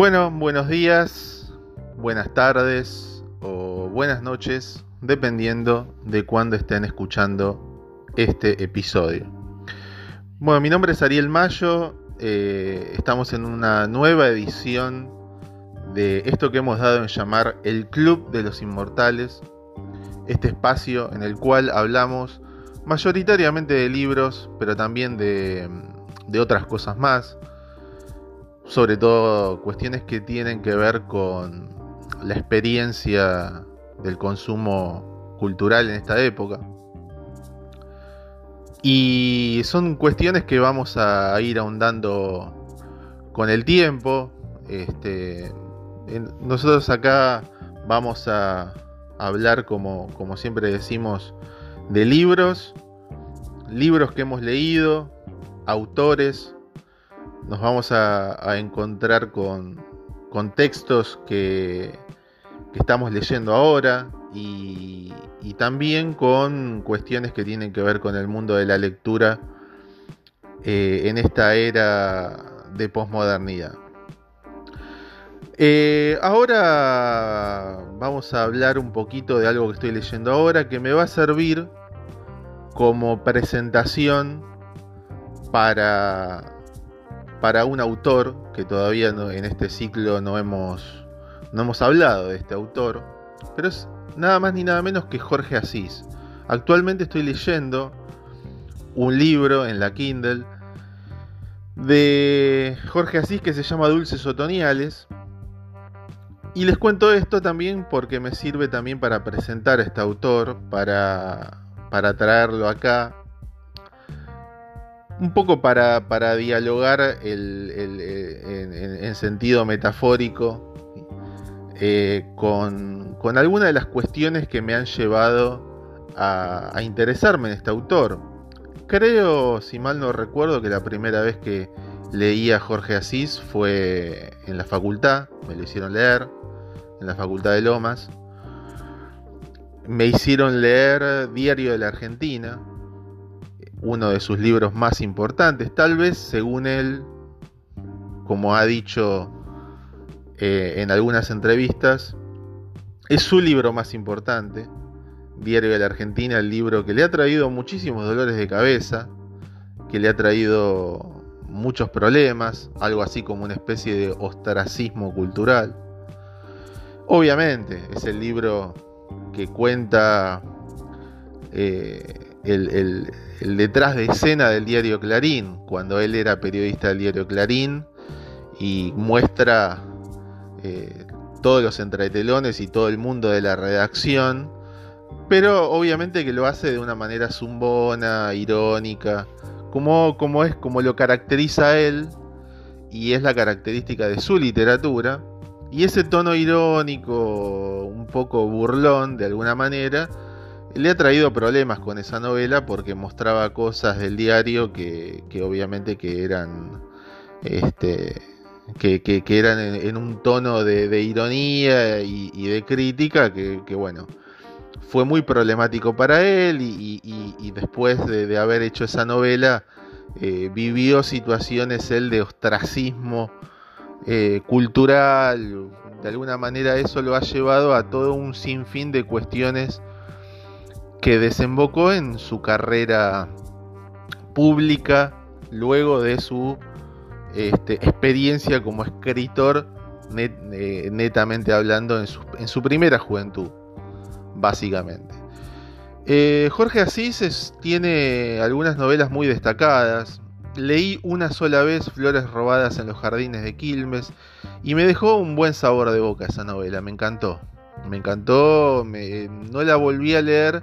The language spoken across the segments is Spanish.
Bueno, buenos días, buenas tardes o buenas noches, dependiendo de cuándo estén escuchando este episodio. Bueno, mi nombre es Ariel Mayo, eh, estamos en una nueva edición de esto que hemos dado en llamar el Club de los Inmortales, este espacio en el cual hablamos mayoritariamente de libros, pero también de, de otras cosas más sobre todo cuestiones que tienen que ver con la experiencia del consumo cultural en esta época. Y son cuestiones que vamos a ir ahondando con el tiempo. Este, nosotros acá vamos a hablar, como, como siempre decimos, de libros, libros que hemos leído, autores, nos vamos a, encontrar con, textos que, estamos leyendo ahora y, también con cuestiones que tienen que ver con el mundo de la lectura eh, en esta era de posmodernidad. Eh, ahora vamos a hablar un poquito de algo que estoy leyendo ahora que me va a servir como presentación para para un autor que todavía en este ciclo no hemos, no hemos hablado de este autor, pero es nada más ni nada menos que Jorge Asís. Actualmente estoy leyendo un libro en la Kindle de Jorge Asís que se llama Dulces Otoniales. Y les cuento esto también porque me sirve también para presentar a este autor, para, para traerlo acá un poco para, dialogar en, sentido metafórico eh, con, con algunas de las cuestiones que me han llevado a, interesarme en este autor. Creo, si mal no recuerdo, que la primera vez que leí a Jorge Asís fue en la facultad, me lo hicieron leer, en la facultad de Lomas. Me hicieron leer Diario de la Argentina, uno de sus libros más importantes, tal vez según él, como ha dicho eh, en algunas entrevistas, es su libro más importante, Diario de la Argentina, el libro que le ha traído muchísimos dolores de cabeza, que le ha traído muchos problemas, algo así como una especie de ostracismo cultural. Obviamente es el libro que cuenta eh, el, detrás de escena del diario Clarín, cuando él era periodista del diario Clarín y muestra eh, todos los entretelones y todo el mundo de la redacción, pero obviamente que lo hace de una manera zumbona, irónica, como, como es como lo caracteriza a él y es la característica de su literatura. Y ese tono irónico, un poco burlón de alguna manera, le ha traído problemas con esa novela porque mostraba cosas del diario que, obviamente que eran este que, eran en, un tono de, ironía y, de crítica que, bueno fue muy problemático para él y, después de, haber hecho esa novela eh, vivió situaciones él de ostracismo eh, cultural. De alguna manera eso lo ha llevado a todo un sinfín de cuestiones que desembocó en su carrera pública luego de su este, experiencia como escritor eh, netamente hablando en su, primera juventud, básicamente. Eh, Jorge Asís tiene algunas novelas muy destacadas. Leí una sola vez Flores robadas en los jardines de Quilmes y me dejó un buen sabor de boca esa novela, me encantó. Me encantó, no la volví a leer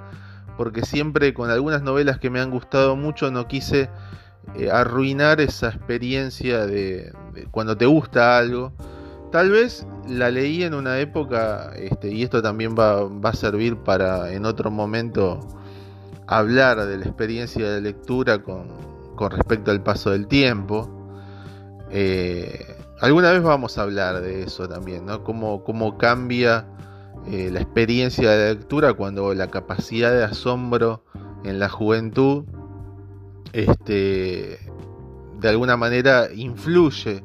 porque siempre con algunas novelas que me han gustado mucho no quise eh, arruinar esa experiencia de, cuando te gusta algo. Tal vez la leí en una época, este, y esto también va, a servir para en otro momento hablar de la experiencia de lectura con, respecto al paso del tiempo. Eh, alguna vez vamos a hablar de eso también, ¿no? Cómo, cómo cambia eh, la experiencia de lectura cuando la capacidad de asombro en la juventud este, de alguna manera influye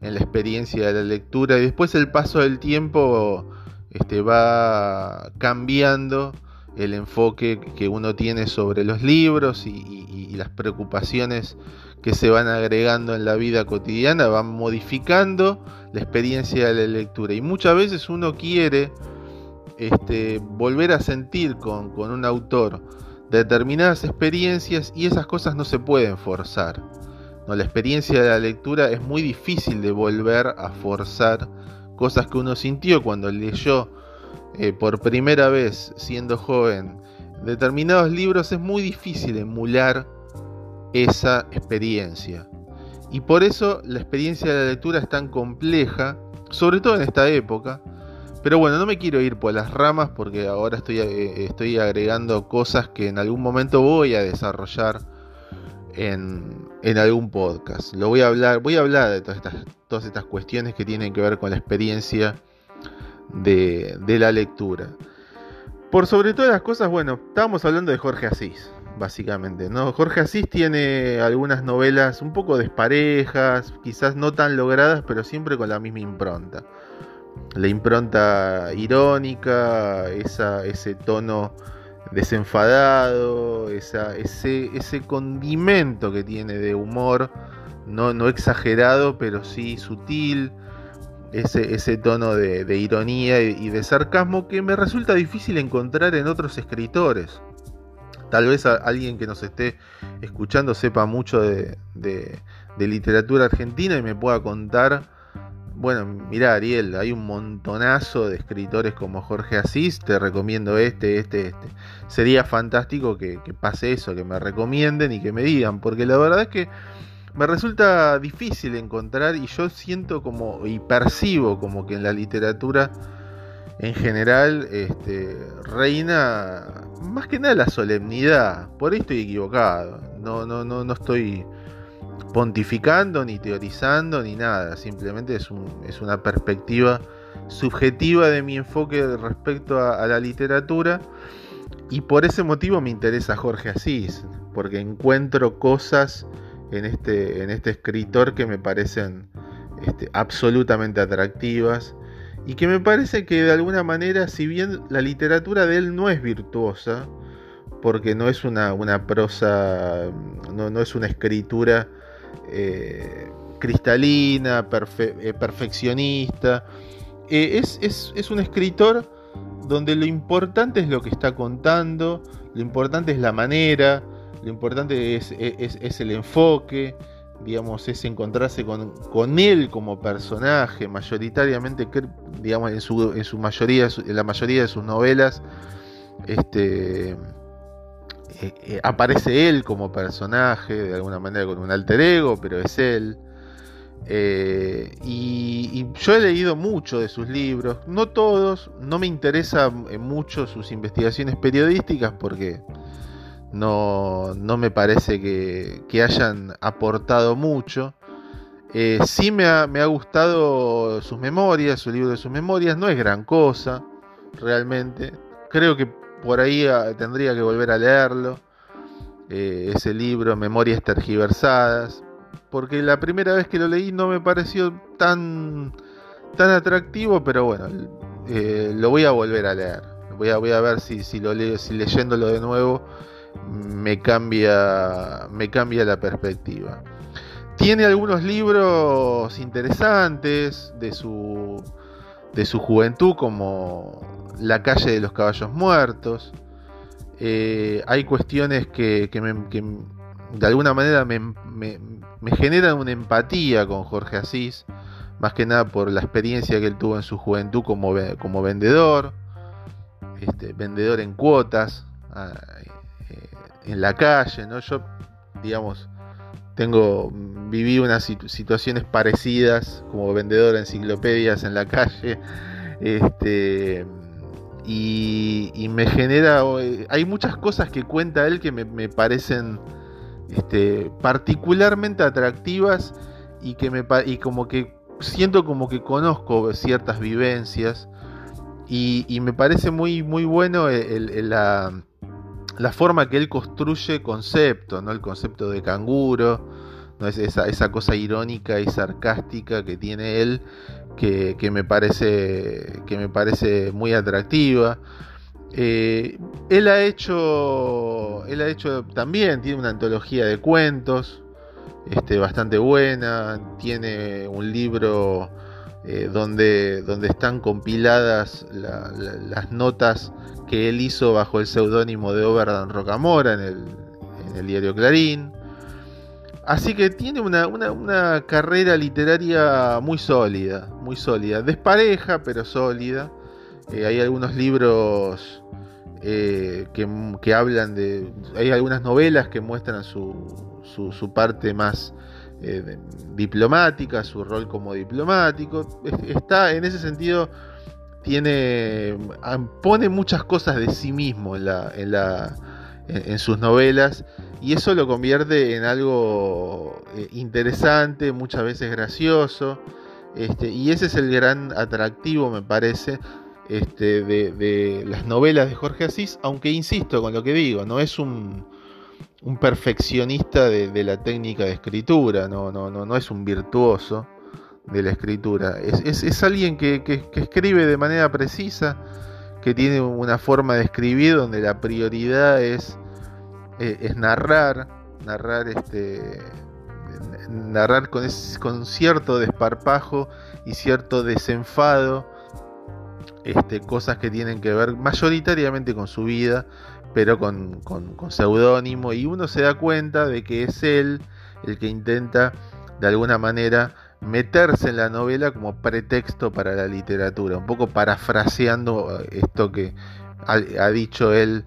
en la experiencia de la lectura. Y después el paso del tiempo este, va cambiando el enfoque que uno tiene sobre los libros y, las preocupaciones que se van agregando en la vida cotidiana van modificando la experiencia de la lectura. Y muchas veces uno quiere este, volver a sentir con, con un autor determinadas experiencias y esas cosas no se pueden forzar. La experiencia de la lectura es muy difícil de volver a forzar cosas que uno sintió cuando leyó eh, por primera vez siendo joven determinados libros, es muy difícil emular esa experiencia. Y por eso la experiencia de la lectura es tan compleja, sobre todo en esta época, pero bueno, no me quiero ir por las ramas porque ahora estoy, eh, estoy agregando cosas que en algún momento voy a desarrollar en, algún podcast. Lo voy a hablar, voy a hablar de todas estas, todas estas cuestiones que tienen que ver con la experiencia de, de la lectura. Por sobre todas las cosas, bueno, estábamos hablando de Jorge Asís, básicamente, ¿no? Jorge Asís tiene algunas novelas un poco desparejas, quizás no tan logradas, pero siempre con la misma impronta la impronta irónica, ese tono desenfadado, ese, condimento que tiene de humor, no, exagerado, pero sí sutil, ese, ese tono de, ironía y, de sarcasmo que me resulta difícil encontrar en otros escritores. Tal vez alguien que nos esté escuchando sepa mucho de, de literatura argentina y me pueda contar bueno, mira Ariel, hay un montonazo de escritores como Jorge Asís, te recomiendo este, este, este. Sería fantástico que, pase eso, que me recomienden y que me digan, porque la verdad es que me resulta difícil encontrar y yo siento como y percibo como que en la literatura en general este, reina más que nada la solemnidad. Por ahí estoy equivocado, no, no, no, no estoy pontificando, ni teorizando, ni nada. Simplemente es, una perspectiva subjetiva de mi enfoque respecto a, la literatura. Y por ese motivo me interesa Jorge Asís, porque encuentro cosas en este, este escritor que me parecen este, absolutamente atractivas y que me parece que de alguna manera, si bien la literatura de él no es virtuosa, porque no es una, prosa, no es una escritura eh, cristalina, eh, perfeccionista. Eh, es, un escritor donde lo importante es lo que está contando, lo importante es la manera, lo importante es, el enfoque, digamos, es encontrarse con, él como personaje, mayoritariamente, digamos, en su, en su mayoría, en la mayoría de sus novelas, este eh, eh, aparece él como personaje, de alguna manera con un alter ego, pero es él. Eh, y, yo he leído mucho de sus libros, no todos, no me interesa mucho sus investigaciones periodísticas porque no, me parece que, hayan aportado mucho. sí me ha, me ha gustado sus memorias, su libro de sus memorias, no es gran cosa, realmente. Creo que por ahí ah, tendría que volver a leerlo. Eh, ese libro, Memorias Tergiversadas. Porque la primera vez que lo leí no me pareció tan, tan atractivo, pero bueno, eh, lo voy a volver a leer. Voy a, voy a ver si, si, lo si leyéndolo de nuevo me cambia, me cambia la perspectiva. Tiene algunos libros interesantes de su, de su juventud, como la calle de los caballos muertos. Eh, hay cuestiones que, de alguna manera me, generan una empatía con Jorge Asís, más que nada por la experiencia que él tuvo en su juventud como, como vendedor, este, vendedor en cuotas, ah, eh, en la calle, ¿no? Yo, digamos, tengo, viví unas situaciones parecidas como vendedor de enciclopedias en la calle. Este, y, me genera. Eh, hay muchas cosas que cuenta él que me, parecen este, particularmente atractivas y que me y como que siento como que conozco ciertas vivencias y, me parece muy, muy bueno la, forma que él construye conceptos, ¿no? el concepto de canguro, ¿no? Es esa, cosa irónica y sarcástica que tiene él que, me, parece, que me parece muy atractiva. Eh, él ha hecho. Él ha hecho también, tiene una antología de cuentos. Este, bastante buena. Tiene un libro eh, donde, donde están compiladas las notas que él hizo bajo el seudónimo de Oberdan Rocamora en el, en el diario Clarín. Así que tiene una, carrera literaria muy sólida, muy sólida. Despareja, pero sólida. Eh, hay algunos libros eh, que, hablan de... Hay algunas novelas que muestran su, su, parte más eh, diplomática, su rol como diplomático. Está en ese sentido, tiene... pone muchas cosas de sí mismo en, sus novelas y eso lo convierte en algo eh, interesante, muchas veces gracioso. Este, y ese es el gran atractivo, me parece, este, de, las novelas de Jorge Asís, aunque insisto con lo que digo, no es un, perfeccionista de, la técnica de escritura, no, no, no, no es un virtuoso de la escritura, es, alguien que, que escribe de manera precisa, que tiene una forma de escribir donde la prioridad es eh, es narrar, narrar este narrar con, con cierto desparpajo y cierto desenfado este, cosas que tienen que ver mayoritariamente con su vida, pero con, con, seudónimo, y uno se da cuenta de que es él el que intenta de alguna manera meterse en la novela como pretexto para la literatura, un poco parafraseando eh, esto que ha dicho él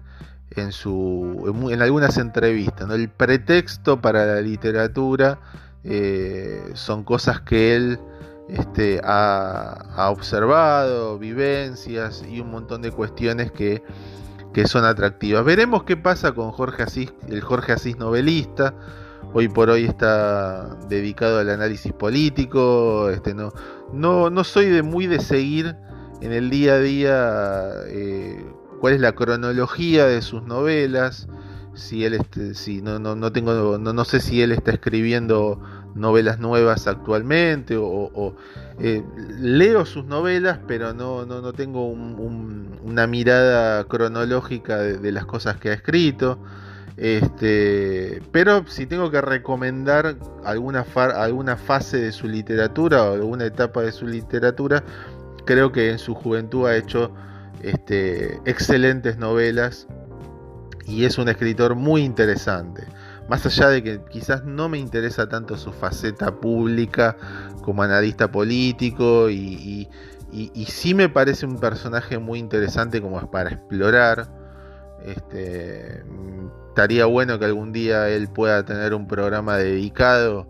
en, su, en, algunas entrevistas. El pretexto para la literatura eh, son cosas que él este, ha, observado, vivencias y un montón de cuestiones que, son atractivas. Veremos qué pasa con Jorge Asís, el Jorge Asís novelista. Hoy por hoy está dedicado al análisis político. Este, no, no, no soy de muy de seguir en el día a día eh, cuál es la cronología de sus novelas, si él este, si no, no, no tengo no, no, sé si él está escribiendo novelas nuevas actualmente o, eh, leo sus novelas pero no, no, no tengo una mirada cronológica de, las cosas que ha escrito este, pero si tengo que recomendar alguna, alguna fase de su literatura o alguna etapa de su literatura, creo que en su juventud ha hecho este, excelentes novelas y es un escritor muy interesante. Más allá de que quizás no me interesa tanto su faceta pública como analista político y, y, sí me parece un personaje muy interesante como es para explorar. Este, estaría bueno que algún día él pueda tener un programa dedicado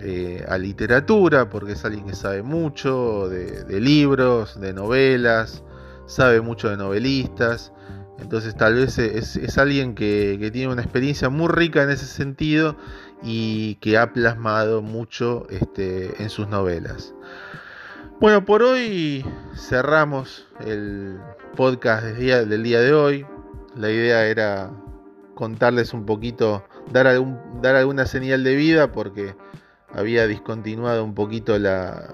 eh, a literatura, porque es alguien que sabe mucho de libros, de novelas, sabe mucho de novelistas, entonces tal vez es, alguien que, tiene una experiencia muy rica en ese sentido y que ha plasmado mucho este, en sus novelas. Bueno, por hoy cerramos el podcast del día de hoy. La idea era contarles un poquito, dar, dar alguna señal de vida porque había discontinuado un poquito la,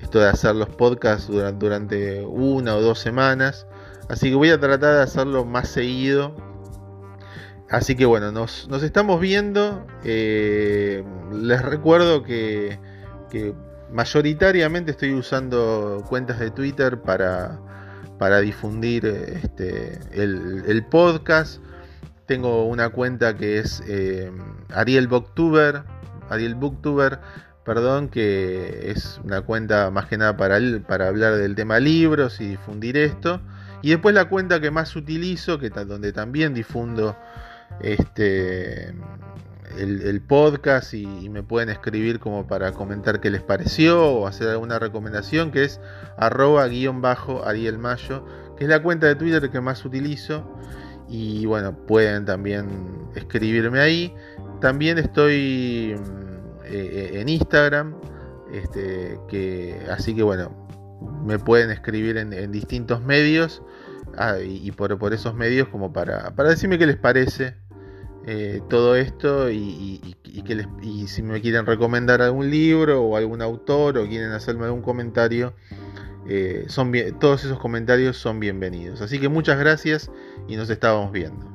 esto de hacer los podcasts durante, una o dos semanas. Así que voy a tratar de hacerlo más seguido. Así que bueno, nos, estamos viendo. Eh, les recuerdo que, mayoritariamente estoy usando cuentas de Twitter para, para difundir este, el, podcast. Tengo una cuenta que es eh, Ariel Booktuber. Ariel Booktuber perdón, que es una cuenta más que nada para, para hablar del tema libros y difundir esto. Y después la cuenta que más utilizo, que donde también difundo este el, podcast y, me pueden escribir como para comentar qué les pareció o hacer alguna recomendación, que es arroba guion bajo Ariel Mayo, que es la cuenta de Twitter que más utilizo. Y bueno, pueden también escribirme ahí. También estoy eh, en Instagram. Este, que, así que bueno, me pueden escribir en, distintos medios ah, y, por, esos medios como para, para decirme qué les parece eh, todo esto y, que y si me quieren recomendar algún libro o algún autor o quieren hacerme algún comentario, son todos esos comentarios son bienvenidos. Así que muchas gracias y nos estábamos viendo.